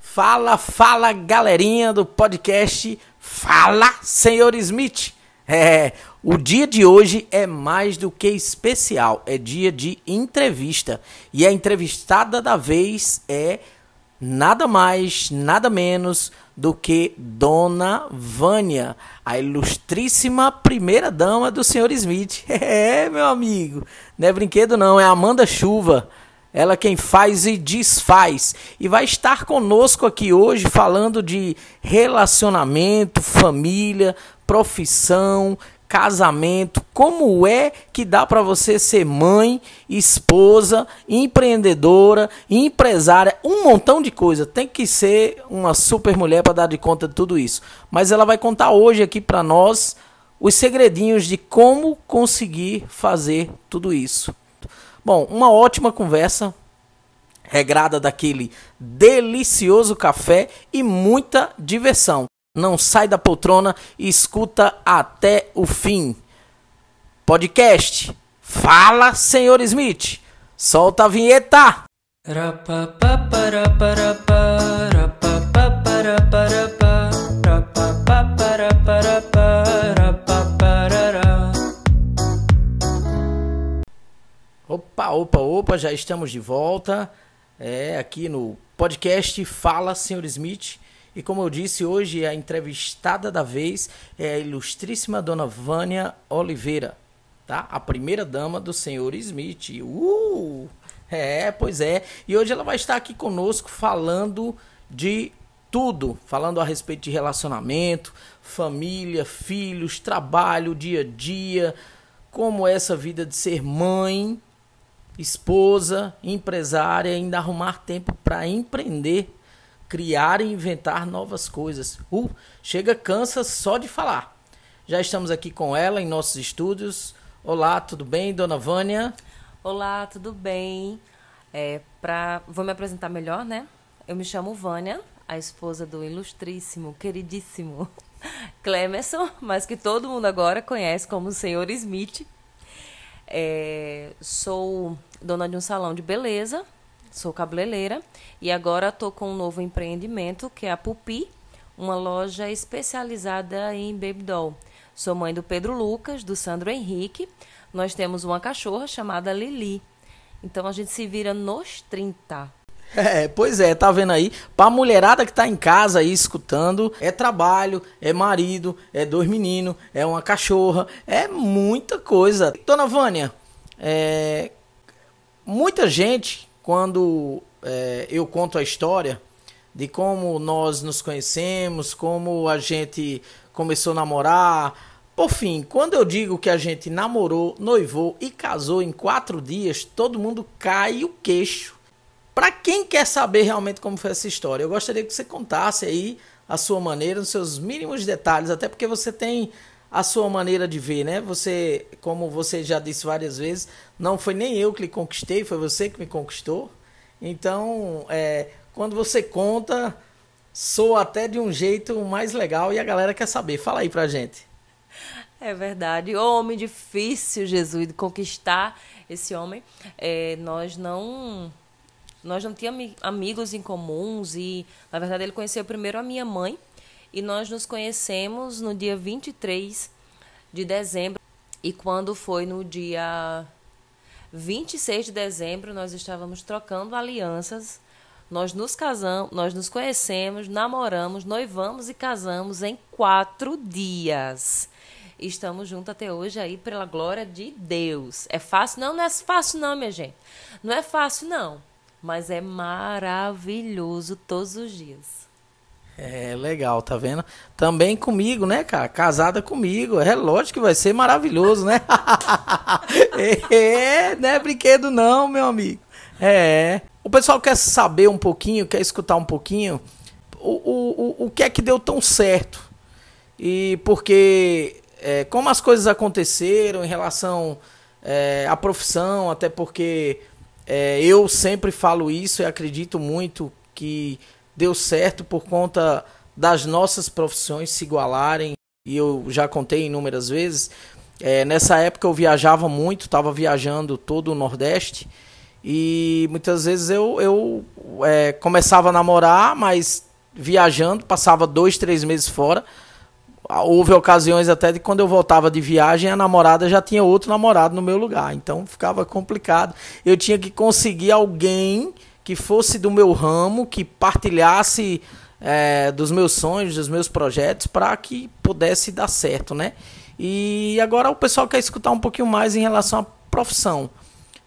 Fala, fala galerinha do podcast Fala Senhor Smith. É, o dia de hoje é mais do que especial, é dia de entrevista. E a entrevistada da vez é nada mais, nada menos do que Dona Vânia, a ilustríssima primeira dama do Senhor Smith. É, meu amigo, não é brinquedo não, é Amanda Chuva. Ela quem faz e desfaz. E vai estar conosco aqui hoje falando de relacionamento, família, profissão, casamento, como é que dá para você ser mãe, esposa, empreendedora, empresária, um montão de coisa. Tem que ser uma super mulher para dar de conta de tudo isso. Mas ela vai contar hoje aqui para nós os segredinhos de como conseguir fazer tudo isso. Bom, uma ótima conversa, regrada daquele delicioso café e muita diversão. Não sai da poltrona e escuta até o fim. Podcast Fala, Senhor Smith. Solta a vinheta. Opa, opa, opa, já estamos de volta é, aqui no podcast Fala Senhor Smith. E como eu disse, hoje a entrevistada da vez é a ilustríssima dona Vânia Oliveira, tá? A primeira dama do Senhor Smith. Uh! É, pois é. E hoje ela vai estar aqui conosco falando de tudo, falando a respeito de relacionamento, família, filhos, trabalho, dia a dia, como essa vida de ser mãe, esposa, empresária, ainda arrumar tempo para empreender, criar e inventar novas coisas. Uh, chega cansa só de falar. Já estamos aqui com ela em nossos estúdios. Olá, tudo bem, dona Vânia? Olá, tudo bem? É, pra... Vou me apresentar melhor, né? Eu me chamo Vânia, a esposa do ilustríssimo, queridíssimo Clemerson, mas que todo mundo agora conhece como Senhor Smith. É, sou dona de um salão de beleza, sou cabeleireira e agora estou com um novo empreendimento que é a Pupi, uma loja especializada em baby doll. Sou mãe do Pedro Lucas, do Sandro Henrique. Nós temos uma cachorra chamada Lili. Então a gente se vira nos 30. É, pois é, tá vendo aí? Pra mulherada que tá em casa aí escutando, é trabalho, é marido, é dois meninos, é uma cachorra, é muita coisa. Dona Vânia, é, muita gente, quando é, eu conto a história de como nós nos conhecemos, como a gente começou a namorar, por fim, quando eu digo que a gente namorou, noivou e casou em quatro dias, todo mundo cai o queixo. Para quem quer saber realmente como foi essa história, eu gostaria que você contasse aí a sua maneira, nos seus mínimos detalhes, até porque você tem a sua maneira de ver, né? Você, como você já disse várias vezes, não foi nem eu que lhe conquistei, foi você que me conquistou. Então, é, quando você conta, soa até de um jeito mais legal e a galera quer saber. Fala aí pra gente. É verdade. Homem difícil, Jesus, de conquistar esse homem. É, nós não nós não tínhamos amigos em comuns e, na verdade, ele conheceu primeiro a minha mãe, e nós nos conhecemos no dia 23 de dezembro. E quando foi no dia 26 de dezembro, nós estávamos trocando alianças. Nós nos casamos, nós nos conhecemos, namoramos, noivamos e casamos em quatro dias. Estamos juntos até hoje aí pela glória de Deus. É fácil? Não, não é fácil não, minha gente. Não é fácil não, mas é maravilhoso todos os dias. É legal, tá vendo? Também comigo, né, cara? Casada comigo. É lógico que vai ser maravilhoso, né? é, não é brinquedo, não, meu amigo. É. O pessoal quer saber um pouquinho, quer escutar um pouquinho o, o, o, o que é que deu tão certo. E porque, é, como as coisas aconteceram em relação é, à profissão, até porque é, eu sempre falo isso e acredito muito que deu certo por conta das nossas profissões se igualarem, e eu já contei inúmeras vezes, é, nessa época eu viajava muito, estava viajando todo o Nordeste, e muitas vezes eu, eu é, começava a namorar, mas viajando, passava dois, três meses fora. Houve ocasiões até de quando eu voltava de viagem, a namorada já tinha outro namorado no meu lugar. Então ficava complicado. Eu tinha que conseguir alguém que fosse do meu ramo, que partilhasse é, dos meus sonhos, dos meus projetos, para que pudesse dar certo, né? E agora o pessoal quer escutar um pouquinho mais em relação à profissão.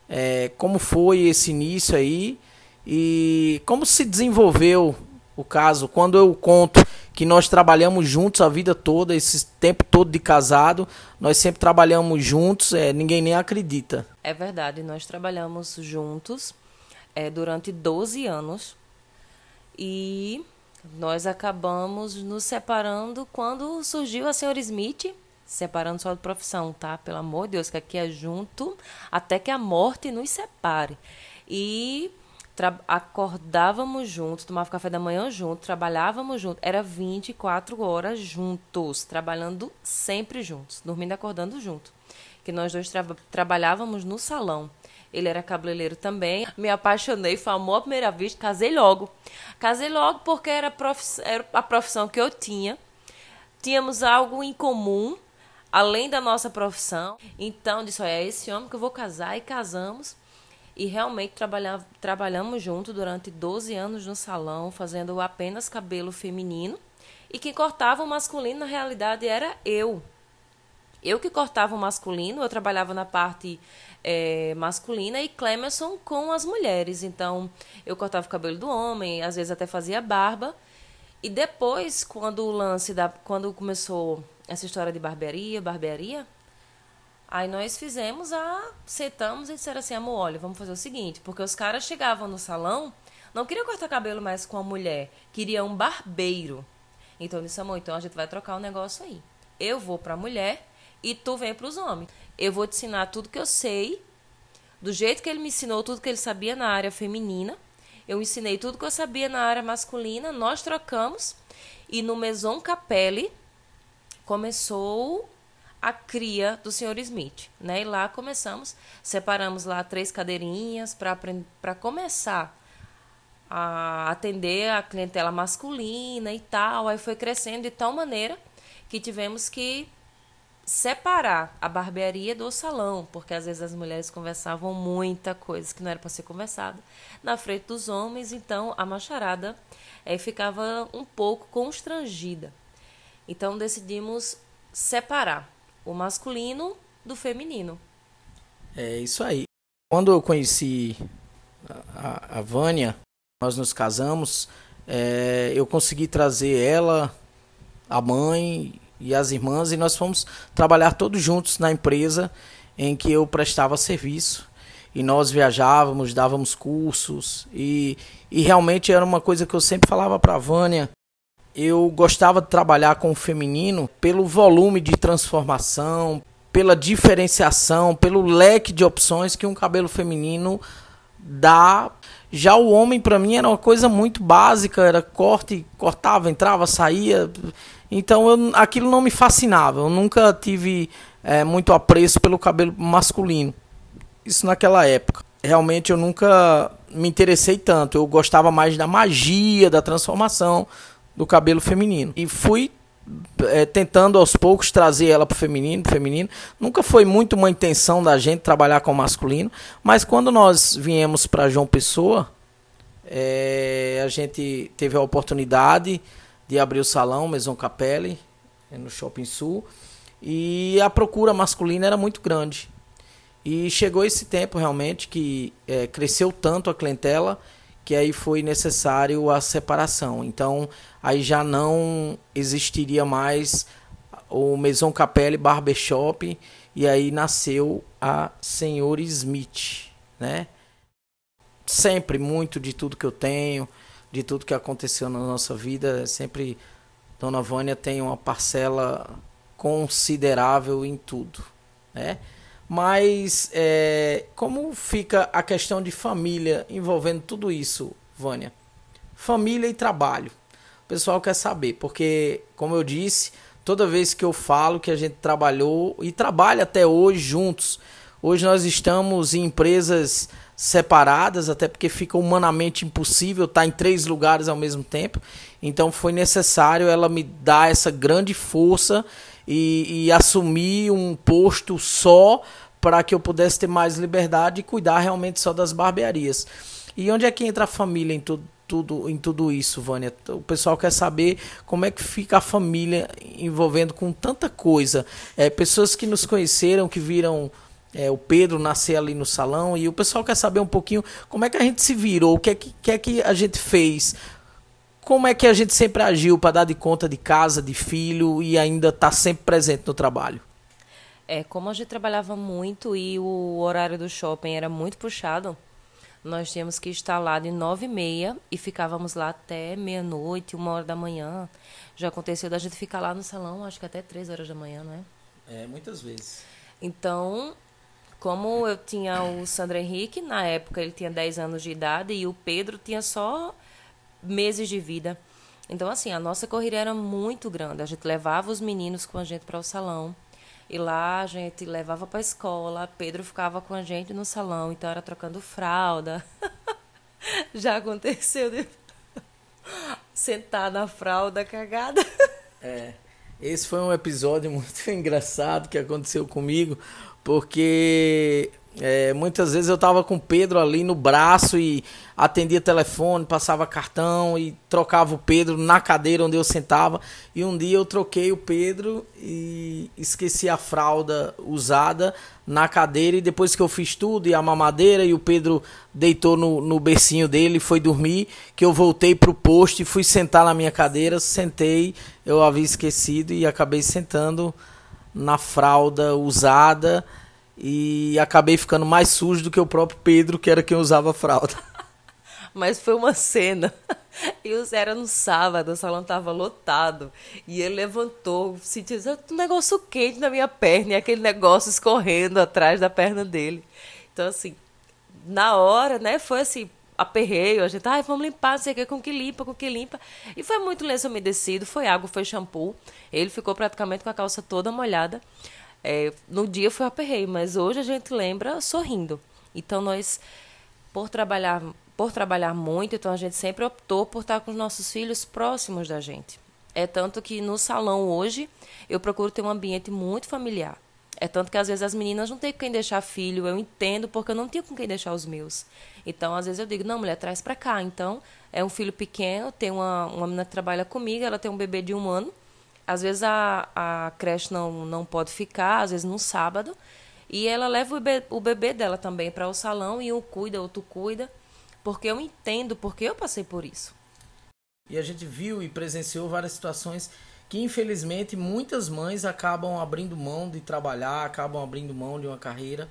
É, como foi esse início aí e como se desenvolveu o caso. Quando eu conto que nós trabalhamos juntos a vida toda, esse tempo todo de casado, nós sempre trabalhamos juntos, é, ninguém nem acredita. É verdade, nós trabalhamos juntos é, durante 12 anos e nós acabamos nos separando quando surgiu a senhora Smith, separando só de profissão, tá? Pelo amor de Deus, que aqui é junto até que a morte nos separe. E acordávamos juntos, tomava café da manhã junto, trabalhávamos juntos. Era 24 horas juntos, trabalhando sempre juntos, dormindo e acordando junto. Que nós dois tra trabalhávamos no salão. Ele era cabeleireiro também. Me apaixonei, foi amor à primeira vista, casei logo. Casei logo porque era, era a profissão que eu tinha. Tínhamos algo em comum, além da nossa profissão. Então, disse: é esse homem que eu vou casar e casamos. E realmente trabalha, trabalhamos junto durante 12 anos no salão, fazendo apenas cabelo feminino. E quem cortava o masculino, na realidade, era eu. Eu que cortava o masculino, eu trabalhava na parte é, masculina e Clemerson com as mulheres. Então, eu cortava o cabelo do homem, às vezes até fazia barba. E depois, quando o lance da. Quando começou essa história de barbearia, barbearia, Aí nós fizemos a. Sentamos e disseram assim, amor, olha, vamos fazer o seguinte, porque os caras chegavam no salão, não queriam cortar cabelo mais com a mulher, queriam um barbeiro. Então disse, amor, então a gente vai trocar o um negócio aí. Eu vou pra mulher e tu vem pros homens. Eu vou te ensinar tudo que eu sei, do jeito que ele me ensinou tudo que ele sabia na área feminina. Eu ensinei tudo que eu sabia na área masculina, nós trocamos. E no Maison Capelli começou a cria do Sr. Smith, né? E lá começamos, separamos lá três cadeirinhas para começar a atender a clientela masculina e tal. Aí foi crescendo de tal maneira que tivemos que separar a barbearia do salão, porque às vezes as mulheres conversavam muita coisa que não era para ser conversada na frente dos homens, então a macharada é, ficava um pouco constrangida. Então decidimos separar o masculino do feminino. É isso aí. Quando eu conheci a, a Vânia, nós nos casamos, é, eu consegui trazer ela, a mãe e as irmãs, e nós fomos trabalhar todos juntos na empresa em que eu prestava serviço. E nós viajávamos, dávamos cursos, e, e realmente era uma coisa que eu sempre falava para a Vânia, eu gostava de trabalhar com o feminino pelo volume de transformação, pela diferenciação, pelo leque de opções que um cabelo feminino dá. Já o homem para mim era uma coisa muito básica, era corte, cortava, entrava, saía. Então eu, aquilo não me fascinava. Eu nunca tive é, muito apreço pelo cabelo masculino. Isso naquela época. Realmente eu nunca me interessei tanto. Eu gostava mais da magia, da transformação, do cabelo feminino. E fui é, tentando aos poucos trazer ela para o feminino, feminino. Nunca foi muito uma intenção da gente trabalhar com o masculino, mas quando nós viemos para João Pessoa, é, a gente teve a oportunidade de abrir o salão Maison Capelle no Shopping Sul e a procura masculina era muito grande. E chegou esse tempo realmente que é, cresceu tanto a clientela que aí foi necessário a separação. Então, aí já não existiria mais o Maison Capelle Barbershop e aí nasceu a Senhor Smith, né? Sempre muito de tudo que eu tenho, de tudo que aconteceu na nossa vida, sempre Dona Vânia tem uma parcela considerável em tudo, né? Mas é, como fica a questão de família envolvendo tudo isso, Vânia? Família e trabalho. pessoal quer saber, porque, como eu disse, toda vez que eu falo que a gente trabalhou e trabalha até hoje juntos, hoje nós estamos em empresas separadas, até porque fica humanamente impossível estar em três lugares ao mesmo tempo. Então foi necessário ela me dar essa grande força e, e assumir um posto só para que eu pudesse ter mais liberdade e cuidar realmente só das barbearias. E onde é que entra a família em tudo, tudo, em tudo isso, Vânia? O pessoal quer saber como é que fica a família envolvendo com tanta coisa. É, pessoas que nos conheceram, que viram é, o Pedro nascer ali no salão, e o pessoal quer saber um pouquinho como é que a gente se virou, o que é que, que, é que a gente fez, como é que a gente sempre agiu para dar de conta de casa, de filho e ainda estar tá sempre presente no trabalho. É, como a gente trabalhava muito e o horário do shopping era muito puxado, nós tínhamos que estar lá de nove e meia e ficávamos lá até meia-noite, uma hora da manhã. Já aconteceu da gente ficar lá no salão, acho que até três horas da manhã, não é? É, muitas vezes. Então, como eu tinha o Sandro Henrique, na época ele tinha 10 anos de idade e o Pedro tinha só meses de vida. Então, assim, a nossa corrida era muito grande. A gente levava os meninos com a gente para o salão. E lá a gente levava para a escola. Pedro ficava com a gente no salão. Então, era trocando fralda. Já aconteceu de sentar na fralda cagada. É. Esse foi um episódio muito engraçado que aconteceu comigo, porque é, muitas vezes eu tava com o Pedro ali no braço e atendia telefone, passava cartão e trocava o Pedro na cadeira onde eu sentava. E um dia eu troquei o Pedro e esqueci a fralda usada na cadeira. E depois que eu fiz tudo e a mamadeira e o Pedro deitou no, no bercinho dele e foi dormir, que eu voltei pro posto e fui sentar na minha cadeira. Sentei, eu havia esquecido e acabei sentando na fralda usada e acabei ficando mais sujo do que o próprio Pedro, que era quem usava a fralda. Mas foi uma cena. E era no sábado, o salão estava lotado. E ele levantou, sentiu um negócio quente na minha perna, e aquele negócio escorrendo atrás da perna dele. Então, assim, na hora, né, foi assim, aperreio, a gente, ai, vamos limpar, não sei o que, com que limpa, com que limpa. E foi muito lenço umedecido, foi água, foi shampoo. Ele ficou praticamente com a calça toda molhada. É, no dia foi aperreio, mas hoje a gente lembra sorrindo. Então nós, por trabalhar, por trabalhar muito, então a gente sempre optou por estar com os nossos filhos próximos da gente. É tanto que no salão hoje eu procuro ter um ambiente muito familiar. É tanto que às vezes as meninas não têm com quem deixar filho, eu entendo porque eu não tinha com quem deixar os meus. Então, às vezes eu digo, não, mulher, traz para cá. Então, é um filho pequeno, tem uma, uma menina que trabalha comigo, ela tem um bebê de um ano, às vezes a, a creche não, não pode ficar, às vezes no sábado. E ela leva o bebê, o bebê dela também para o salão e um cuida, outro cuida. Porque eu entendo, porque eu passei por isso. E a gente viu e presenciou várias situações que infelizmente muitas mães acabam abrindo mão de trabalhar, acabam abrindo mão de uma carreira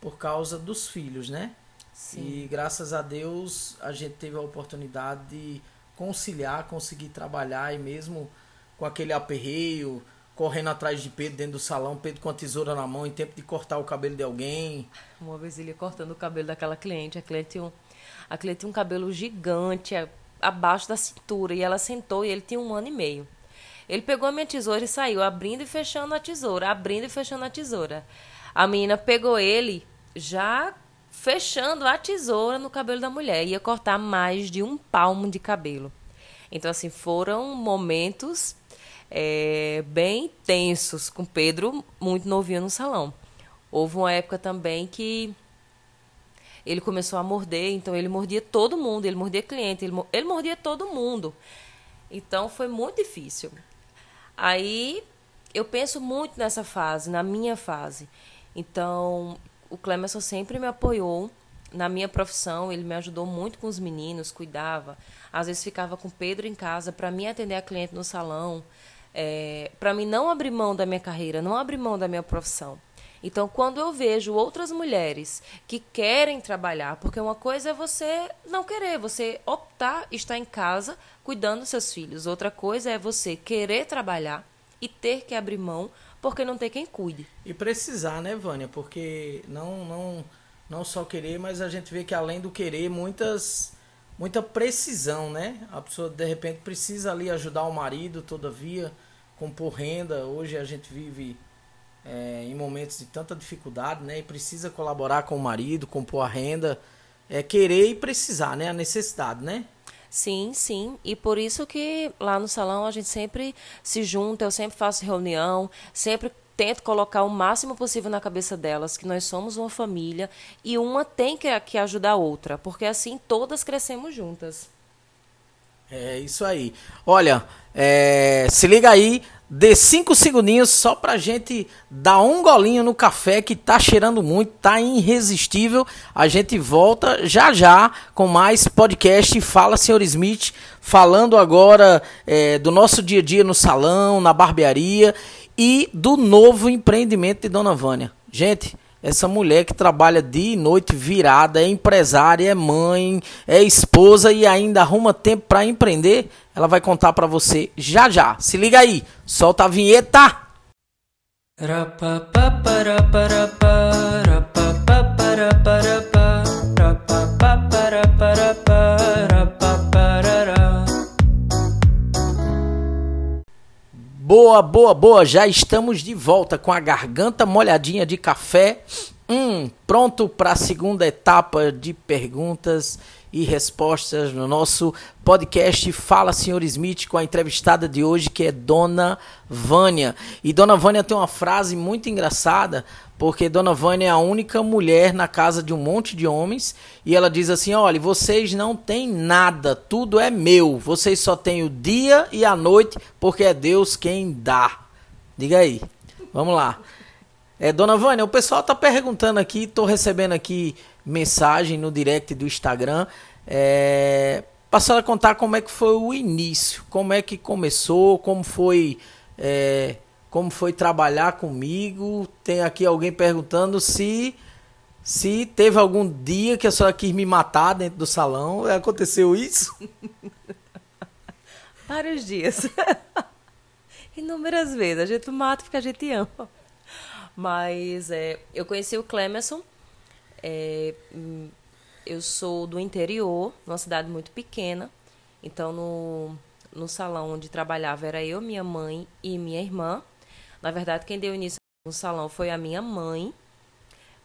por causa dos filhos, né? Sim. E graças a Deus a gente teve a oportunidade de conciliar, conseguir trabalhar e mesmo com aquele aperreio, correndo atrás de Pedro dentro do salão, Pedro com a tesoura na mão, em tempo de cortar o cabelo de alguém. Uma vez ele cortando o cabelo daquela cliente, a cliente um, a cliente tinha um cabelo gigante abaixo da cintura e ela sentou e ele tinha um ano e meio. Ele pegou a minha tesoura e saiu abrindo e fechando a tesoura, abrindo e fechando a tesoura. A menina pegou ele já fechando a tesoura no cabelo da mulher, ia cortar mais de um palmo de cabelo. Então assim, foram momentos é, bem tensos com Pedro muito novinho no salão. Houve uma época também que ele começou a morder, então ele mordia todo mundo, ele mordia cliente, ele, ele mordia todo mundo. Então foi muito difícil. Aí eu penso muito nessa fase, na minha fase. Então o Clemerson sempre me apoiou na minha profissão, ele me ajudou muito com os meninos, cuidava. Às vezes ficava com o Pedro em casa para mim atender a cliente no salão é, para mim não abrir mão da minha carreira, não abrir mão da minha profissão. Então, quando eu vejo outras mulheres que querem trabalhar, porque uma coisa é você não querer, você optar estar em casa cuidando dos seus filhos. Outra coisa é você querer trabalhar e ter que abrir mão porque não tem quem cuide. E precisar, né, Vânia? Porque não não não só querer, mas a gente vê que além do querer, muitas muita precisão, né? A pessoa de repente precisa ali ajudar o marido, todavia, compor renda. Hoje a gente vive é, em momentos de tanta dificuldade, né? E precisa colaborar com o marido, compor a renda. É querer e precisar, né? A necessidade, né? Sim, sim. E por isso que lá no salão a gente sempre se junta, eu sempre faço reunião, sempre tento colocar o máximo possível na cabeça delas que nós somos uma família e uma tem que, que ajudar a outra, porque assim todas crescemos juntas. É isso aí. Olha, é, se liga aí, dê cinco segundinhos só pra gente dar um golinho no café que tá cheirando muito, tá irresistível. A gente volta já já com mais podcast Fala Senhor Smith, falando agora é, do nosso dia a dia no salão, na barbearia e do novo empreendimento de Dona Vânia. Gente, essa mulher que trabalha dia e noite virada, é empresária, é mãe, é esposa e ainda arruma tempo para empreender, ela vai contar para você já já. Se liga aí, solta a vinheta. Boa, boa, boa. Já estamos de volta com a garganta molhadinha de café. Hum, pronto para a segunda etapa de perguntas e respostas no nosso podcast Fala Senhor Smith com a entrevistada de hoje que é Dona Vânia. E Dona Vânia tem uma frase muito engraçada, porque Dona Vânia é a única mulher na casa de um monte de homens e ela diz assim: "Olha, vocês não têm nada, tudo é meu. Vocês só têm o dia e a noite, porque é Deus quem dá." Diga aí. Vamos lá. É, Dona Vânia, o pessoal tá perguntando aqui, tô recebendo aqui mensagem no direct do Instagram. É, a senhora contar como é que foi o início, como é que começou, como foi, é, como foi trabalhar comigo. Tem aqui alguém perguntando se se teve algum dia que a senhora quis me matar dentro do salão. Aconteceu isso? Vários dias. Inúmeras vezes. A gente mata porque a gente ama. Mas é, eu conheci o Clemerson é, hum, eu sou do interior, numa cidade muito pequena. Então, no, no salão onde trabalhava era eu, minha mãe e minha irmã. Na verdade, quem deu início no salão foi a minha mãe,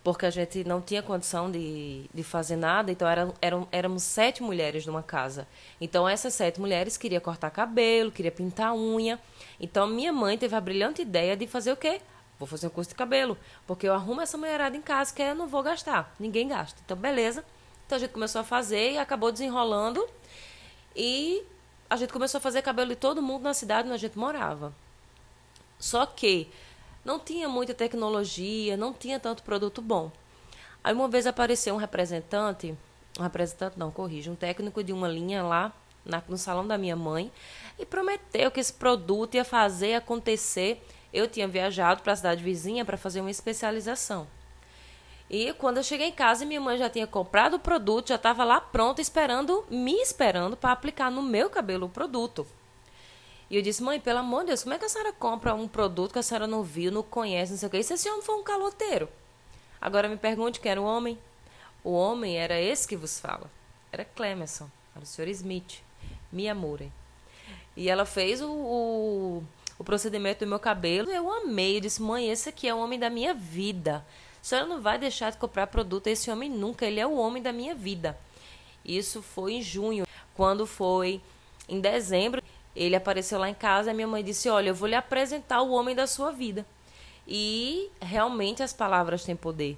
porque a gente não tinha condição de, de fazer nada. Então, eram, eram, éramos sete mulheres numa casa. Então, essas sete mulheres queriam cortar cabelo, queriam pintar unha. Então, minha mãe teve a brilhante ideia de fazer o quê? Vou fazer um curso de cabelo, porque eu arrumo essa mulherada em casa que eu não vou gastar. Ninguém gasta. Então, beleza. Então a gente começou a fazer e acabou desenrolando. E a gente começou a fazer cabelo de todo mundo na cidade onde a gente morava. Só que não tinha muita tecnologia, não tinha tanto produto bom. Aí uma vez apareceu um representante, um representante não, corrija, um técnico de uma linha lá na, no salão da minha mãe e prometeu que esse produto ia fazer acontecer eu tinha viajado para a cidade vizinha para fazer uma especialização. E quando eu cheguei em casa, minha mãe já tinha comprado o produto, já estava lá pronta, esperando, me esperando para aplicar no meu cabelo o produto. E eu disse, mãe, pelo amor de Deus, como é que a senhora compra um produto que a senhora não viu, não conhece, não sei o quê? E se esse homem for um caloteiro? Agora me pergunte quem era o homem. O homem era esse que vos fala. Era Clemerson, era o senhor Smith, me amore. E ela fez o, o o procedimento do meu cabelo. Eu amei. Eu disse, mãe, esse aqui é o homem da minha vida. A senhora não vai deixar de comprar produto a esse homem nunca. Ele é o homem da minha vida. Isso foi em junho. Quando foi em dezembro, ele apareceu lá em casa e minha mãe disse: Olha, eu vou lhe apresentar o homem da sua vida. E realmente as palavras têm poder.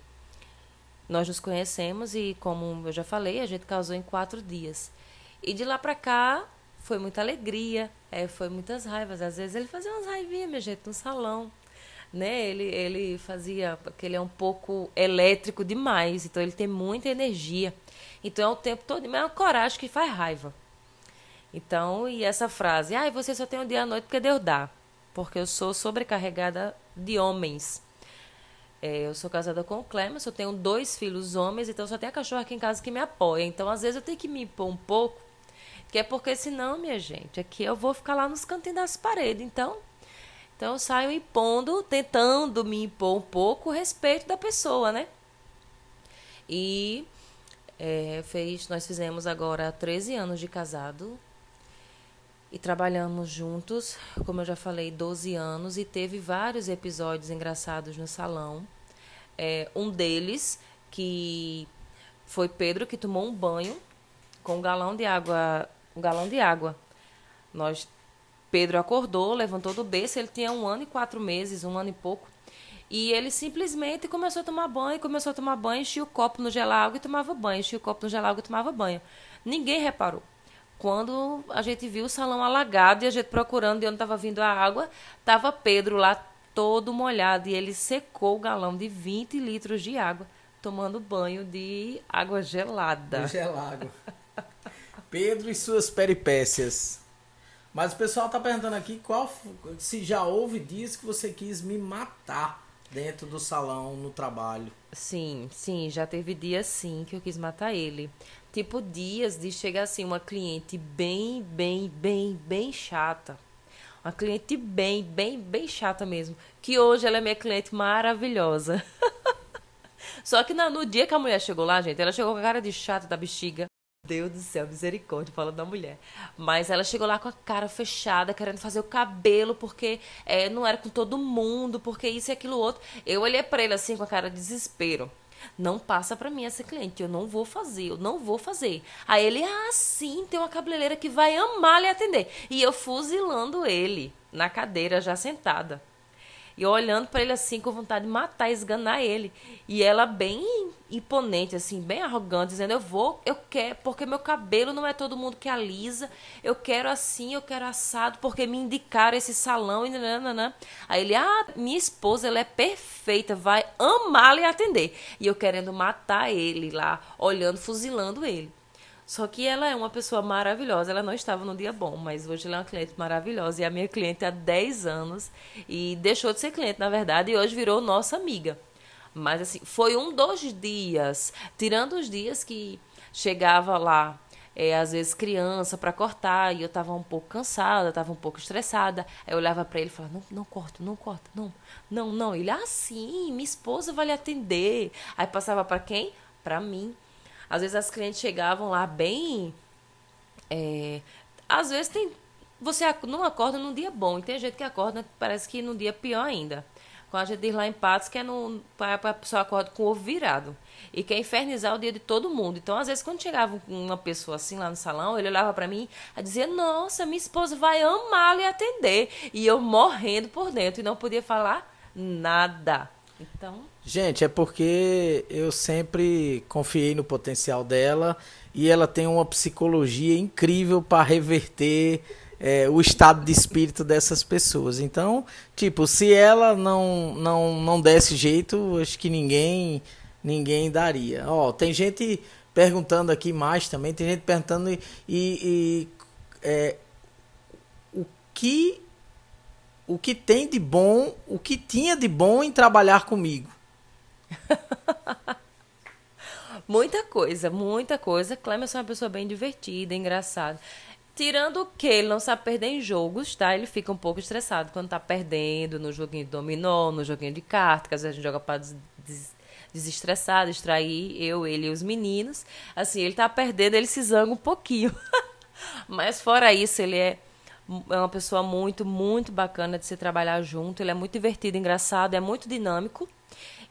Nós nos conhecemos e, como eu já falei, a gente casou em quatro dias. E de lá para cá, foi muita alegria, é, foi muitas raivas. Às vezes ele fazia umas raivinhas, minha gente, no salão. Né? Ele, ele fazia, porque ele é um pouco elétrico demais, então ele tem muita energia. Então é o tempo todo, mas é uma coragem que faz raiva. Então, e essa frase, ah, você só tem um dia a noite porque Deus dá. Porque eu sou sobrecarregada de homens. É, eu sou casada com o Clemens, eu tenho dois filhos homens, então só tem a cachorra aqui em casa que me apoia. Então, às vezes, eu tenho que me impor um pouco que é porque senão, minha gente, aqui eu vou ficar lá nos cantinhos das paredes. Então, então eu saio impondo, tentando me impor um pouco o respeito da pessoa, né? E É, fez, nós fizemos agora 13 anos de casado e trabalhamos juntos, como eu já falei, 12 anos e teve vários episódios engraçados no salão. É, um deles que foi Pedro que tomou um banho com um galão de água, um galão de água. Nós Pedro acordou, levantou do berço, ele tinha um ano e quatro meses, um ano e pouco. E ele simplesmente começou a tomar banho, começou a tomar banho, enchia o copo no gelágua e tomava banho, enchia o copo no gelágua e tomava banho. Ninguém reparou. Quando a gente viu o salão alagado e a gente procurando de onde estava vindo a água, estava Pedro lá todo molhado e ele secou o galão de 20 litros de água, tomando banho de água gelada. Gelado. Pedro e suas peripécias. Mas o pessoal tá perguntando aqui qual se já houve dias que você quis me matar dentro do salão no trabalho. Sim, sim, já teve dias sim que eu quis matar ele. Tipo dias de chegar assim uma cliente bem, bem, bem, bem chata. Uma cliente bem, bem, bem chata mesmo. Que hoje ela é minha cliente maravilhosa. Só que no, no dia que a mulher chegou lá, gente, ela chegou com a cara de chata da bexiga. Deus do céu, misericórdia, falando da mulher. Mas ela chegou lá com a cara fechada, querendo fazer o cabelo, porque é, não era com todo mundo, porque isso e aquilo outro. Eu olhei pra ele assim com a cara de desespero. Não passa pra mim essa cliente, eu não vou fazer, eu não vou fazer. Aí ele, ah, sim, tem uma cabeleireira que vai amar lhe atender. E eu fuzilando ele na cadeira, já sentada. E eu olhando para ele assim, com vontade de matar, esganar ele. E ela bem imponente, assim, bem arrogante, dizendo: Eu vou, eu quero, porque meu cabelo não é todo mundo que alisa. Eu quero assim, eu quero assado, porque me indicaram esse salão. E nananana. Aí ele: Ah, minha esposa, ela é perfeita, vai amá-la e atender. E eu querendo matar ele lá, olhando, fuzilando ele. Só que ela é uma pessoa maravilhosa. Ela não estava no dia bom, mas hoje ela é uma cliente maravilhosa. E a minha cliente há 10 anos. E deixou de ser cliente, na verdade, e hoje virou nossa amiga. Mas assim, foi um dos dias, tirando os dias que chegava lá, é, às vezes criança para cortar, e eu estava um pouco cansada, estava um pouco estressada. Aí eu olhava para ele e falava: não, não corta, não corta, não, não, não. Ele, ah, sim, minha esposa vai lhe atender. Aí passava para quem? Para mim. Às vezes as clientes chegavam lá bem. É, às vezes tem. Você não acorda num dia bom, e tem gente que acorda, parece que num dia pior ainda. Quando a gente diz lá em Patos que é no, a pessoa acorda com o ovo virado. E quer infernizar o dia de todo mundo. Então, às vezes, quando chegava uma pessoa assim lá no salão, ele olhava para mim e dizia: Nossa, minha esposa vai amá-lo e atender. E eu morrendo por dentro e não podia falar nada. Então. Gente, é porque eu sempre confiei no potencial dela e ela tem uma psicologia incrível para reverter é, o estado de espírito dessas pessoas. Então, tipo, se ela não não não desse jeito, acho que ninguém ninguém daria. Ó, tem gente perguntando aqui mais também, tem gente perguntando e, e é, o que o que tem de bom, o que tinha de bom em trabalhar comigo. muita coisa, muita coisa. Clemerson é uma pessoa bem divertida, engraçada. Tirando que ele não sabe perder em jogos, tá? Ele fica um pouco estressado quando tá perdendo no joguinho de dominó, no joguinho de cartas, que às vezes a gente joga pra des des desestressar, distrair eu, ele e os meninos. Assim, ele tá perdendo, ele se zanga um pouquinho. Mas fora isso, ele é é uma pessoa muito, muito bacana de se trabalhar junto. Ele é muito divertido, engraçado, é muito dinâmico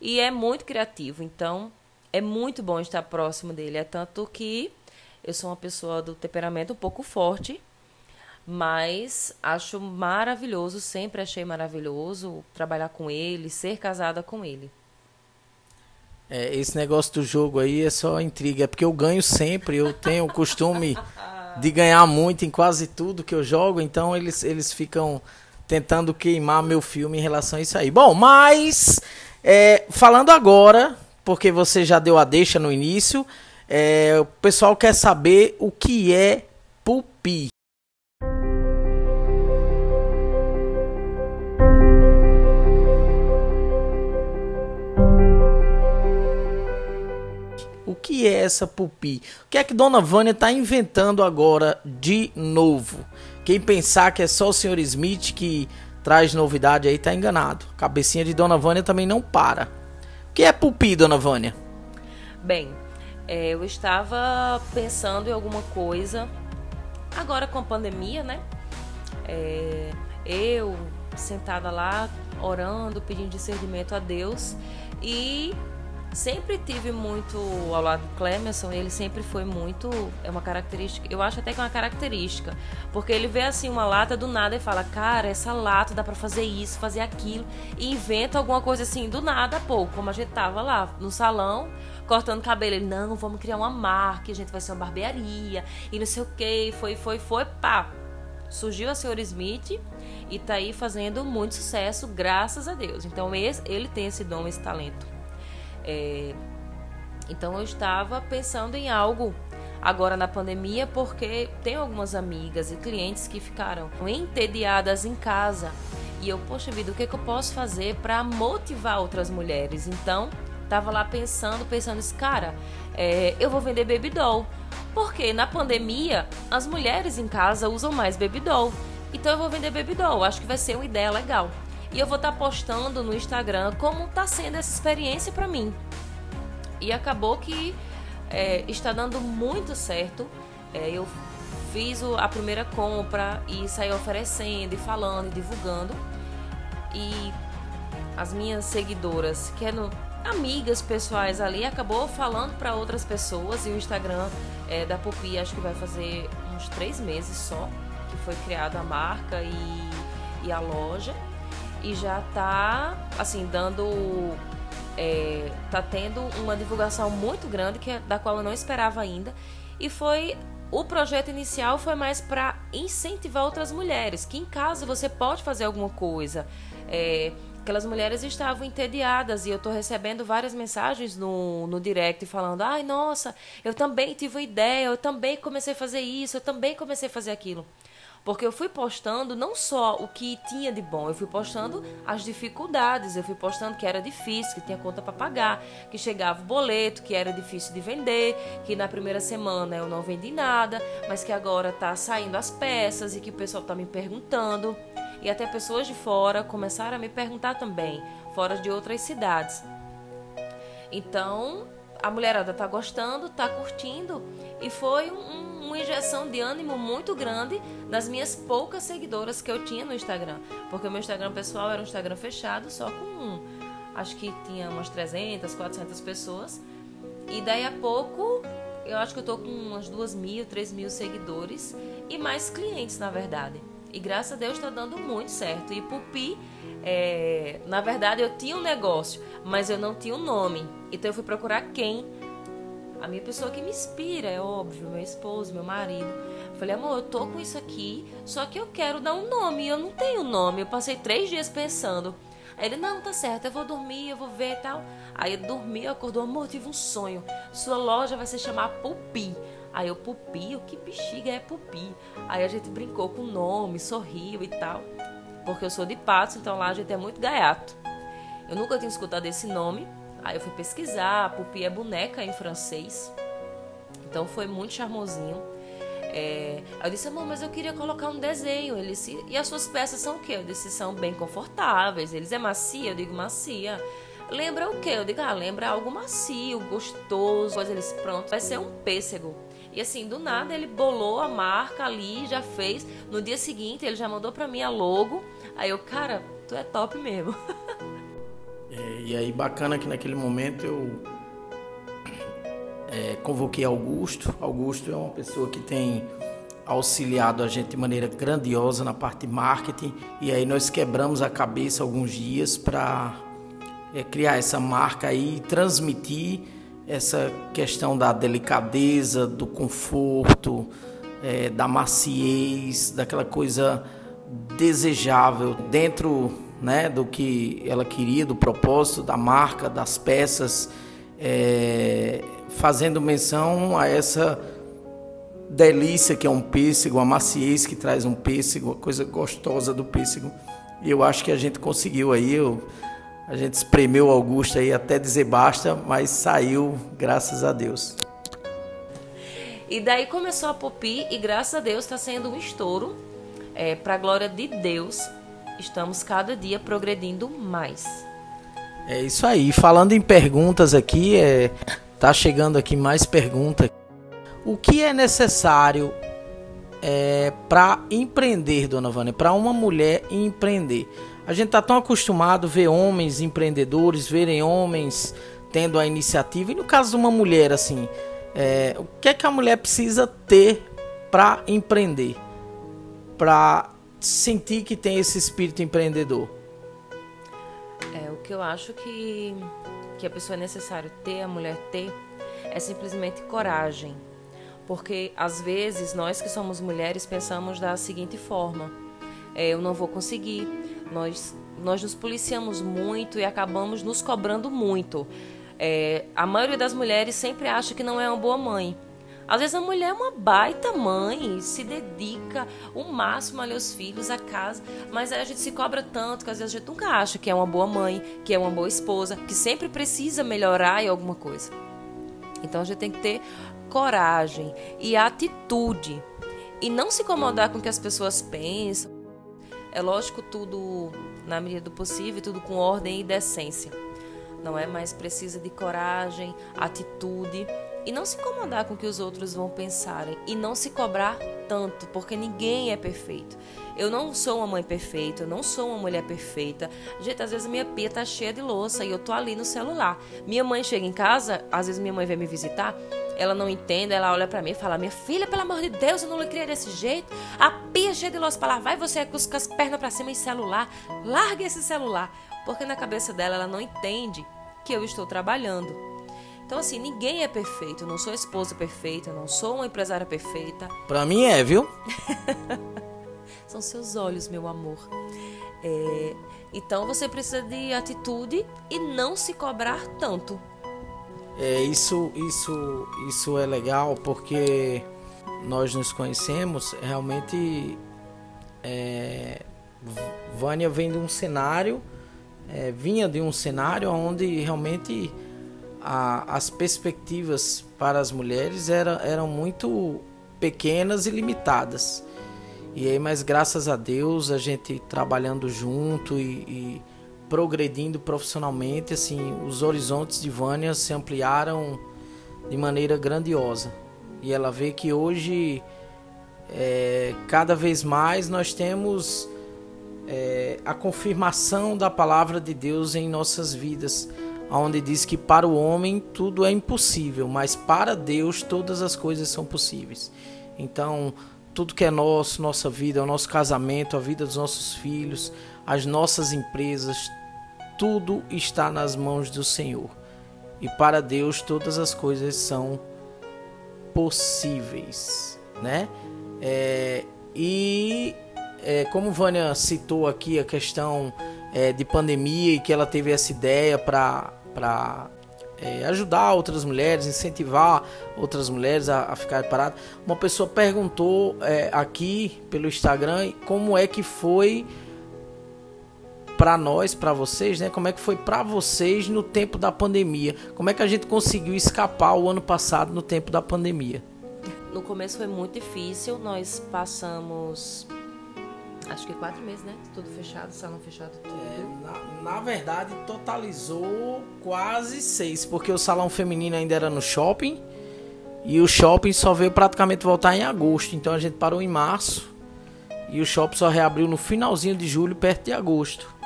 e é muito criativo. Então, é muito bom estar próximo dele. É tanto que eu sou uma pessoa do temperamento um pouco forte, mas acho maravilhoso, sempre achei maravilhoso trabalhar com ele, ser casada com ele. É, esse negócio do jogo aí é só intriga, é porque eu ganho sempre, eu tenho o costume de ganhar muito em quase tudo que eu jogo, então eles, eles ficam tentando queimar meu filme em relação a isso aí. Bom, mas é, falando agora, porque você já deu a deixa no início, é, o pessoal quer saber o que é pupi. O que é essa pupi? O que é que Dona Vânia está inventando agora de novo? Quem pensar que é só o Sr. Smith que traz novidade aí tá enganado. Cabecinha de Dona Vânia também não para. O que é pupi, Dona Vânia? Bem, é, eu estava pensando em alguma coisa. Agora com a pandemia, né? É, eu sentada lá orando, pedindo discernimento a Deus e sempre tive muito ao lado do Clemerson, ele sempre foi muito, é uma característica, eu acho até que é uma característica, porque ele vê assim uma lata do nada e fala: "Cara, essa lata dá para fazer isso, fazer aquilo" e inventa alguma coisa assim do nada, pô, como a gente tava lá no salão, cortando cabelo, ele: "Não, vamos criar uma marca, a gente vai ser uma barbearia" e não sei o que, foi foi foi, pá. Surgiu a senhora Smith e tá aí fazendo muito sucesso, graças a Deus. Então ele tem esse dom, esse talento. É, então eu estava pensando em algo agora na pandemia, porque tem algumas amigas e clientes que ficaram entediadas em casa. E eu, poxa vida, o que, é que eu posso fazer para motivar outras mulheres? Então, tava lá pensando, pensando isso, cara, é, eu vou vender baby doll. Porque na pandemia, as mulheres em casa usam mais baby doll. Então eu vou vender baby doll. Acho que vai ser uma ideia legal. E eu vou estar tá postando no Instagram como está sendo essa experiência para mim. E acabou que é, está dando muito certo. É, eu fiz a primeira compra e saí oferecendo e falando e divulgando. E as minhas seguidoras, que eram amigas pessoais ali, acabou falando para outras pessoas. E o Instagram é, da Pupi acho que vai fazer uns três meses só que foi criada a marca e, e a loja e já tá assim dando é, tá tendo uma divulgação muito grande que é, da qual eu não esperava ainda. E foi o projeto inicial foi mais para incentivar outras mulheres que em casa você pode fazer alguma coisa. É, aquelas mulheres estavam entediadas e eu estou recebendo várias mensagens no, no direct falando ai nossa eu também tive uma ideia eu também comecei a fazer isso eu também comecei a fazer aquilo porque eu fui postando não só o que tinha de bom, eu fui postando as dificuldades, eu fui postando que era difícil, que tinha conta para pagar, que chegava o boleto, que era difícil de vender, que na primeira semana eu não vendi nada, mas que agora tá saindo as peças e que o pessoal tá me perguntando. E até pessoas de fora começaram a me perguntar também, fora de outras cidades. Então, a mulherada tá gostando, tá curtindo e foi um, uma injeção de ânimo muito grande das minhas poucas seguidoras que eu tinha no Instagram, porque o meu Instagram pessoal era um Instagram fechado, só com acho que tinha umas 300, 400 pessoas. E daí a pouco eu acho que eu tô com umas 2 mil, 3 mil seguidores e mais clientes, na verdade. E graças a Deus está dando muito certo. E Pupi, é, na verdade, eu tinha um negócio, mas eu não tinha um nome. Então eu fui procurar quem? A minha pessoa que me inspira, é óbvio, meu esposo, meu marido. Falei, amor, eu tô com isso aqui, só que eu quero dar um nome. Eu não tenho nome. Eu passei três dias pensando. Aí ele, não, tá certo, eu vou dormir, eu vou ver e tal. Aí eu dormi, acordou, amor, tive um sonho. Sua loja vai se chamar Pupi. Aí eu, Pupi, o que bexiga é Pupi? Aí a gente brincou com o nome, sorriu e tal. Porque eu sou de Patos, então lá a gente é muito gaiato. Eu nunca tinha escutado esse nome. Aí eu fui pesquisar, Pupi é boneca em francês. Então foi muito charmosinho. É, aí eu disse, amor, mas eu queria colocar um desenho. Ele disse, e as suas peças são o quê? Eu disse, são bem confortáveis. Eles é macia? Eu digo, macia. Lembra o quê? Eu digo, ah, lembra algo macio, gostoso. Depois eles, pronto, vai ser um pêssego. E assim, do nada ele bolou a marca ali, já fez. No dia seguinte ele já mandou pra mim a logo. Aí eu, cara, tu é top mesmo. É, e aí bacana que naquele momento eu é, convoquei Augusto. Augusto é uma pessoa que tem auxiliado a gente de maneira grandiosa na parte de marketing. E aí nós quebramos a cabeça alguns dias para é, criar essa marca aí e transmitir essa questão da delicadeza, do conforto, é, da maciez, daquela coisa desejável dentro né, do que ela queria, do propósito da marca, das peças, é, fazendo menção a essa delícia que é um pêssego, a maciez que traz um pêssego, a coisa gostosa do pêssego. E eu acho que a gente conseguiu aí. Eu, a gente espremeu o Augusto aí até dizer basta, mas saiu, graças a Deus. E daí começou a Popi e graças a Deus está sendo um estouro. É, Para a glória de Deus, estamos cada dia progredindo mais. É isso aí. Falando em perguntas aqui, é, Tá chegando aqui mais pergunta. O que é necessário é, para empreender, dona Vânia? Para uma mulher empreender? A gente tá tão acostumado a ver homens empreendedores, verem homens tendo a iniciativa. E no caso de uma mulher, assim, é, o que é que a mulher precisa ter para empreender? Para sentir que tem esse espírito empreendedor? É, o que eu acho que, que a pessoa é necessário ter, a mulher ter, é simplesmente coragem. Porque às vezes nós que somos mulheres pensamos da seguinte forma: é, eu não vou conseguir. Nós, nós nos policiamos muito e acabamos nos cobrando muito. É, a maioria das mulheres sempre acha que não é uma boa mãe. Às vezes a mulher é uma baita mãe, se dedica o máximo ali aos filhos, à casa, mas a gente se cobra tanto que às vezes a gente nunca acha que é uma boa mãe, que é uma boa esposa, que sempre precisa melhorar em alguma coisa. Então a gente tem que ter coragem e atitude e não se incomodar com o que as pessoas pensam. É lógico tudo na medida do possível, tudo com ordem e decência. Não é mais precisa de coragem, atitude e não se incomodar com o que os outros vão pensarem e não se cobrar tanto, porque ninguém é perfeito. Eu não sou uma mãe perfeita, eu não sou uma mulher perfeita. Gente, às vezes minha pia tá cheia de louça e eu tô ali no celular. Minha mãe chega em casa, às vezes minha mãe vem me visitar, ela não entende, ela olha para mim e fala: Minha filha, pelo amor de Deus, eu não lhe criei desse jeito. A pia cheia de louça para lavar, vai você com as pernas para cima em celular. Largue esse celular. Porque na cabeça dela ela não entende que eu estou trabalhando. Então, assim, ninguém é perfeito. Eu não sou esposa perfeita, não sou uma empresária perfeita. Pra mim é, viu? São seus olhos, meu amor. É, então, você precisa de atitude e não se cobrar tanto. É, isso, isso, isso é legal porque nós nos conhecemos realmente. É, Vânia vem de um cenário, é, vinha de um cenário onde realmente a, as perspectivas para as mulheres era, eram muito pequenas e limitadas. E aí, mas graças a Deus, a gente trabalhando junto e, e progredindo profissionalmente, assim, os horizontes de Vânia se ampliaram de maneira grandiosa. E ela vê que hoje, é, cada vez mais, nós temos é, a confirmação da palavra de Deus em nossas vidas onde diz que para o homem tudo é impossível, mas para Deus todas as coisas são possíveis. Então, tudo que é nosso, nossa vida, o nosso casamento, a vida dos nossos filhos, as nossas empresas, tudo está nas mãos do Senhor. E para Deus todas as coisas são possíveis, né? É, e é, como Vânia citou aqui a questão é, de pandemia e que ela teve essa ideia para é, ajudar outras mulheres, incentivar outras mulheres a, a ficar paradas. Uma pessoa perguntou é, aqui pelo Instagram como é que foi para nós, para vocês, né? Como é que foi para vocês no tempo da pandemia? Como é que a gente conseguiu escapar o ano passado no tempo da pandemia? No começo foi muito difícil. Nós passamos Acho que quatro meses, né? Tudo fechado, salão fechado, tudo. É, na, na, verdade, totalizou quase seis, porque o salão feminino ainda era no shopping e o shopping só veio praticamente voltar em agosto. Então a gente parou em março e o shopping só reabriu no finalzinho de julho, perto de agosto.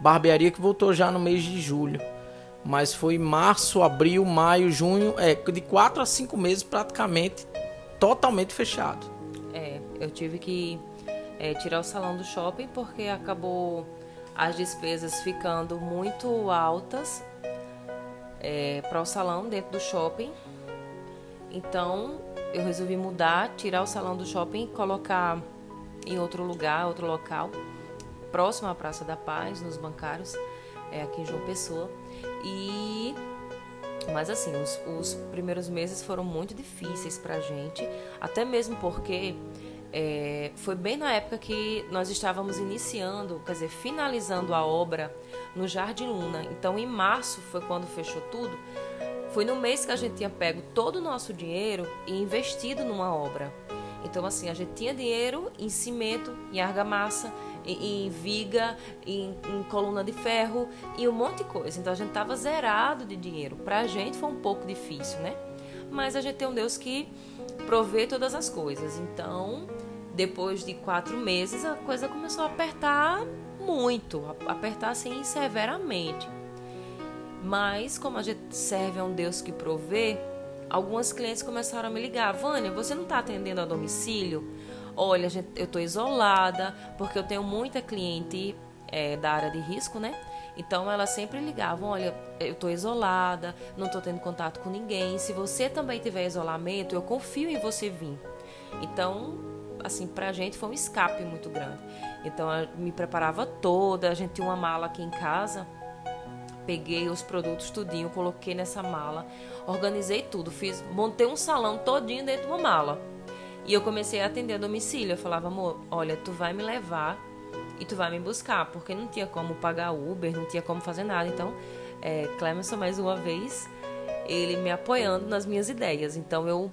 Barbearia que voltou já no mês de julho. Mas foi março, abril, maio, junho, é de quatro a cinco meses praticamente totalmente fechado. É, eu tive que é, tirar o salão do shopping porque acabou as despesas ficando muito altas é, para o salão dentro do shopping. Então eu resolvi mudar, tirar o salão do shopping e colocar em outro lugar, outro local, próximo à Praça da Paz, nos bancários, é, aqui em João Pessoa. E mas assim, os, os primeiros meses foram muito difíceis para a gente, até mesmo porque é, foi bem na época que nós estávamos iniciando, quer dizer, finalizando a obra no Jardim Luna. Então, em março foi quando fechou tudo. Foi no mês que a gente tinha pego todo o nosso dinheiro e investido numa obra. Então, assim, a gente tinha dinheiro em cimento, em argamassa, em, em viga, em, em, coluna de ferro e um monte de coisa. Então a gente tava zerado de dinheiro. Pra gente foi um pouco difícil, né? Mas a gente tem um Deus que provê todas as coisas. Então, depois de quatro meses, a coisa começou a apertar muito, apertar assim severamente. Mas como a gente serve a um Deus que provê, algumas clientes começaram a me ligar: Vânia, você não está atendendo a domicílio? Olha, eu estou isolada, porque eu tenho muita cliente é, da área de risco, né? Então elas sempre ligavam: olha, eu estou isolada, não estou tendo contato com ninguém. Se você também tiver isolamento, eu confio em você vir. Então, assim, pra gente foi um escape muito grande. Então eu me preparava toda, a gente tinha uma mala aqui em casa peguei os produtos tudinho, coloquei nessa mala, organizei tudo, fiz, montei um salão todinho dentro de uma mala. E eu comecei a atender a domicílio. Eu falava, amor, olha, tu vai me levar e tu vai me buscar, porque não tinha como pagar Uber, não tinha como fazer nada. Então, é, Clemerson, mais uma vez, ele me apoiando nas minhas ideias. Então, eu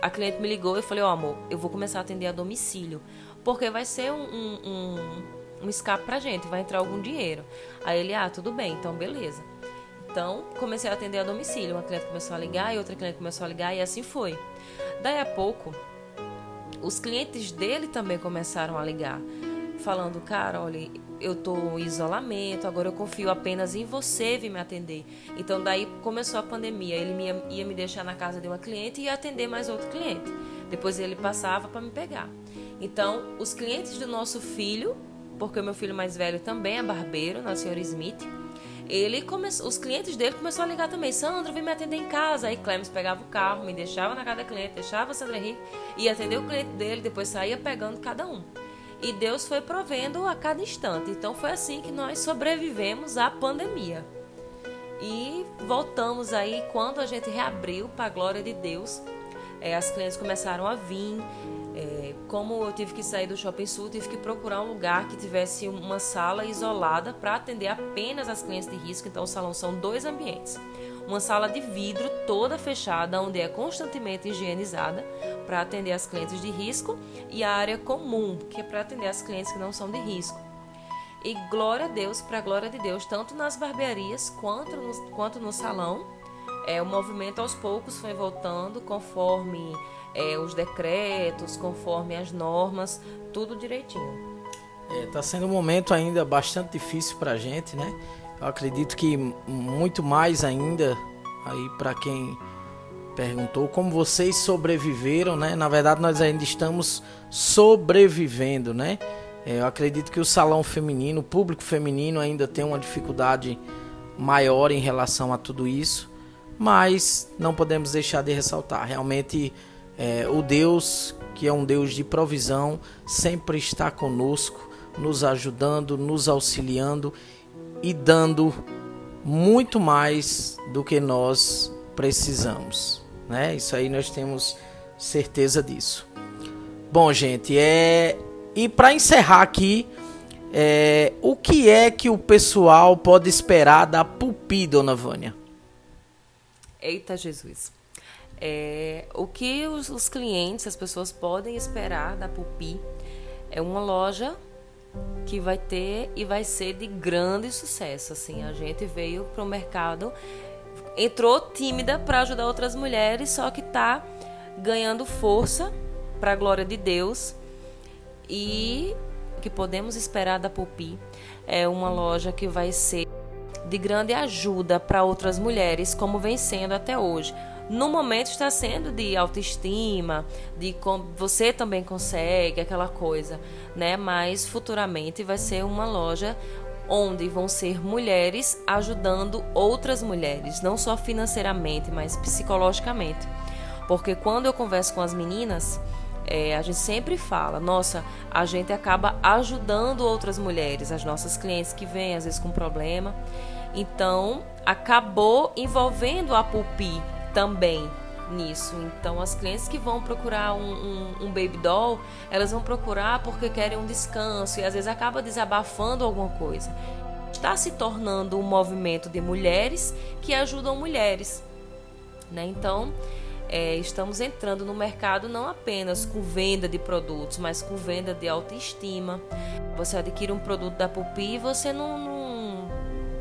a cliente me ligou e eu falei, ó, oh, amor, eu vou começar a atender a domicílio, porque vai ser um, um, um um escape pra gente, vai entrar algum dinheiro. Aí ele, ah, tudo bem, então beleza. Então, comecei a atender a domicílio. Uma cliente começou a ligar e outra cliente começou a ligar e assim foi. Daí a pouco, os clientes dele também começaram a ligar, falando, cara, olha, eu tô em isolamento, agora eu confio apenas em você vir me atender. Então daí começou a pandemia, ele ia, me deixar na casa de uma cliente e ia atender mais outro cliente. Depois ele passava para me pegar. Então, os clientes do nosso filho porque o meu filho mais velho também é barbeiro, na senhora Smith. Ele começou, os clientes dele começaram a ligar também. Sandro, vem me atender em casa. Aí Clemens pegava o carro, me deixava na casa da cliente, deixava a Sandra Henrique e atender o cliente dele, depois saía pegando cada um. E Deus foi provendo a cada instante. Então foi assim que nós sobrevivemos à pandemia. E voltamos aí quando a gente reabriu para a glória de Deus. É, as clientes começaram a vir, como eu tive que sair do Shopping Sul, tive que procurar um lugar que tivesse uma sala isolada para atender apenas as clientes de risco. Então, o salão são dois ambientes. Uma sala de vidro toda fechada, onde é constantemente higienizada para atender as clientes de risco, e a área comum, que é para atender as clientes que não são de risco. E glória a Deus, para a glória de Deus, tanto nas barbearias quanto no, quanto no salão, é, o movimento aos poucos foi voltando conforme é, os decretos, conforme as normas, tudo direitinho. Está é, sendo um momento ainda bastante difícil para a gente, né? Eu acredito que muito mais ainda aí para quem perguntou como vocês sobreviveram, né? Na verdade, nós ainda estamos sobrevivendo, né? É, eu acredito que o salão feminino, o público feminino ainda tem uma dificuldade maior em relação a tudo isso, mas não podemos deixar de ressaltar. Realmente é, o Deus que é um Deus de provisão sempre está conosco, nos ajudando, nos auxiliando e dando muito mais do que nós precisamos, né? Isso aí nós temos certeza disso. Bom, gente, é e para encerrar aqui, é... o que é que o pessoal pode esperar da Pupi, Dona Vânia? Eita Jesus. É, o que os, os, clientes, as pessoas podem esperar da Pupi é uma loja que vai ter e vai ser de grande sucesso. Assim, a gente veio para o mercado, entrou tímida para ajudar outras mulheres, só que está ganhando força para a glória de Deus. E o que podemos esperar da Pupi é uma loja que vai ser de grande ajuda para outras mulheres, como vem sendo até hoje no momento está sendo de autoestima, de você também consegue, aquela coisa, né? Mas futuramente vai ser uma loja onde vão ser mulheres ajudando outras mulheres, não só financeiramente, mas psicologicamente. Porque quando eu converso com as meninas, é, a gente sempre fala, nossa, a gente acaba ajudando outras mulheres, as nossas clientes que vêm às vezes com problema. Então, acabou envolvendo a Pupi também nisso. Então, as clientes que vão procurar um, um, um, baby doll, elas vão procurar porque querem um descanso e às vezes acaba desabafando alguma coisa. Está se tornando um movimento de mulheres que ajudam mulheres. Né? Então, é, estamos entrando no mercado não apenas com venda de produtos, mas com venda de autoestima. Você adquire um produto da Pupi e você não, não,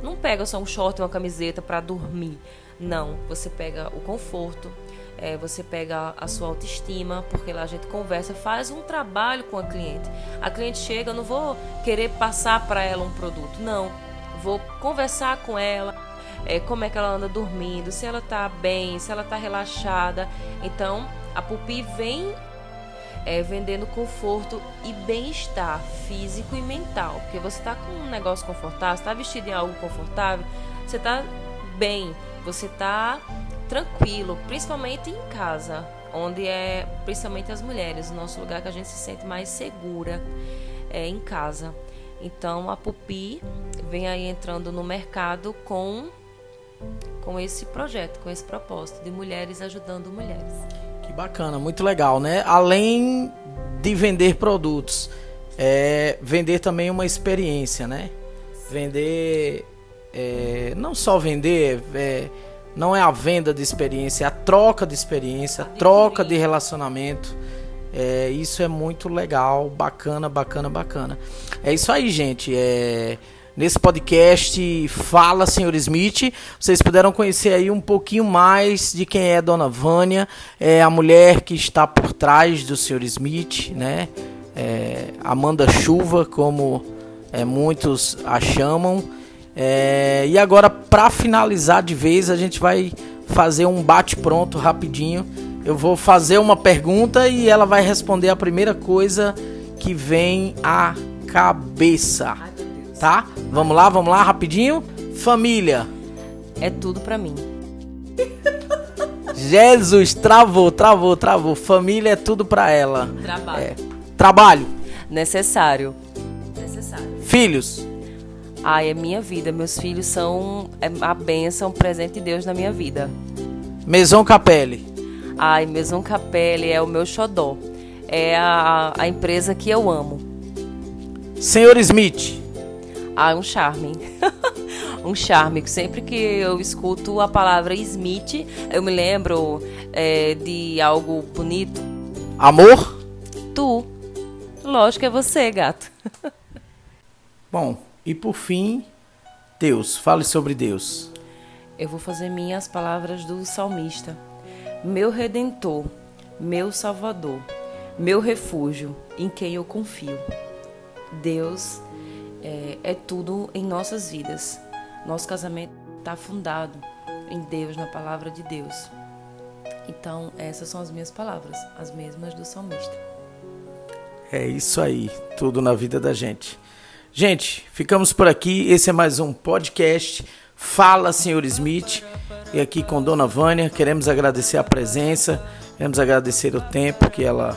não pega só um short e uma camiseta para dormir. Não, você pega o conforto, é, você pega a sua autoestima, porque lá a gente conversa, faz um trabalho com a cliente. A cliente chega, eu não vou querer passar para ela um produto, não. Vou conversar com ela, é, como é que ela anda dormindo, se ela está bem, se ela está relaxada. Então, a Pupi vem é, vendendo conforto e bem-estar físico e mental. Porque você está com um negócio confortável, está vestido em algo confortável, você está bem, você está tranquilo, principalmente em casa, onde é principalmente as mulheres, o nosso lugar que a gente se sente mais segura é em casa. Então a Pupi vem aí entrando no mercado com com esse projeto, com esse propósito de mulheres ajudando mulheres. Que bacana, muito legal, né? Além de vender produtos, é vender também uma experiência, né? Vender, é, não só vender, é, não é a venda de experiência, é a troca de experiência, a troca de relacionamento. É, isso é muito legal, bacana, bacana, bacana. É isso aí, gente. É, nesse podcast Fala Senhor Smith, vocês puderam conhecer aí um pouquinho mais de quem é Dona Vânia, é a mulher que está por trás do Senhor Smith, né? É, Amanda Chuva, como é, muitos a chamam. É, e agora, para finalizar de vez, a gente vai fazer um bate-pronto rapidinho. Eu vou fazer uma pergunta e ela vai responder a primeira coisa que vem à cabeça. Tá? Vamos lá, vamos lá, rapidinho. Família. É tudo para mim. Jesus, travou, travou, travou. Família é tudo para ela. Trabalho. É. Trabalho. Necessário. Necessário. Filhos. Ai, é minha vida. Meus filhos são é a bênção, um presente de Deus na minha vida. Maison Capelle. Ai, Maison Capelle é o meu xodó. É a, a empresa que eu amo. Senhor Smith. Ah, um charme. um charme. Sempre que eu escuto a palavra Smith, eu me lembro é, de algo bonito. Amor? Tu. Lógico, é você, gato. Bom, e por fim, Deus. Fale sobre Deus. Eu vou fazer minhas palavras do salmista. Meu redentor, meu salvador, meu refúgio, em quem eu confio. Deus é, é tudo em nossas vidas. Nosso casamento está fundado em Deus, na palavra de Deus. Então, essas são as minhas palavras, as mesmas do salmista. É isso aí, tudo na vida da gente. Gente, ficamos por aqui. Esse é mais um podcast. Fala, senhor Smith. E aqui com Dona Vânia, queremos agradecer a presença, queremos agradecer o tempo que ela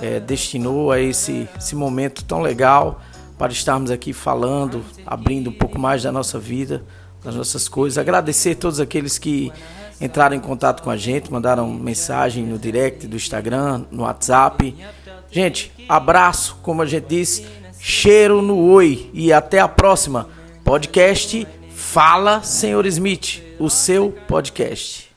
é, destinou a esse, esse momento tão legal para estarmos aqui falando, abrindo um pouco mais da nossa vida, das nossas coisas. Agradecer todos aqueles que entraram em contato com a gente, mandaram mensagem no direct do Instagram, no WhatsApp. Gente, abraço, como a gente disse cheiro no oi e até a próxima. Podcast Fala Senhor Smith, o seu podcast.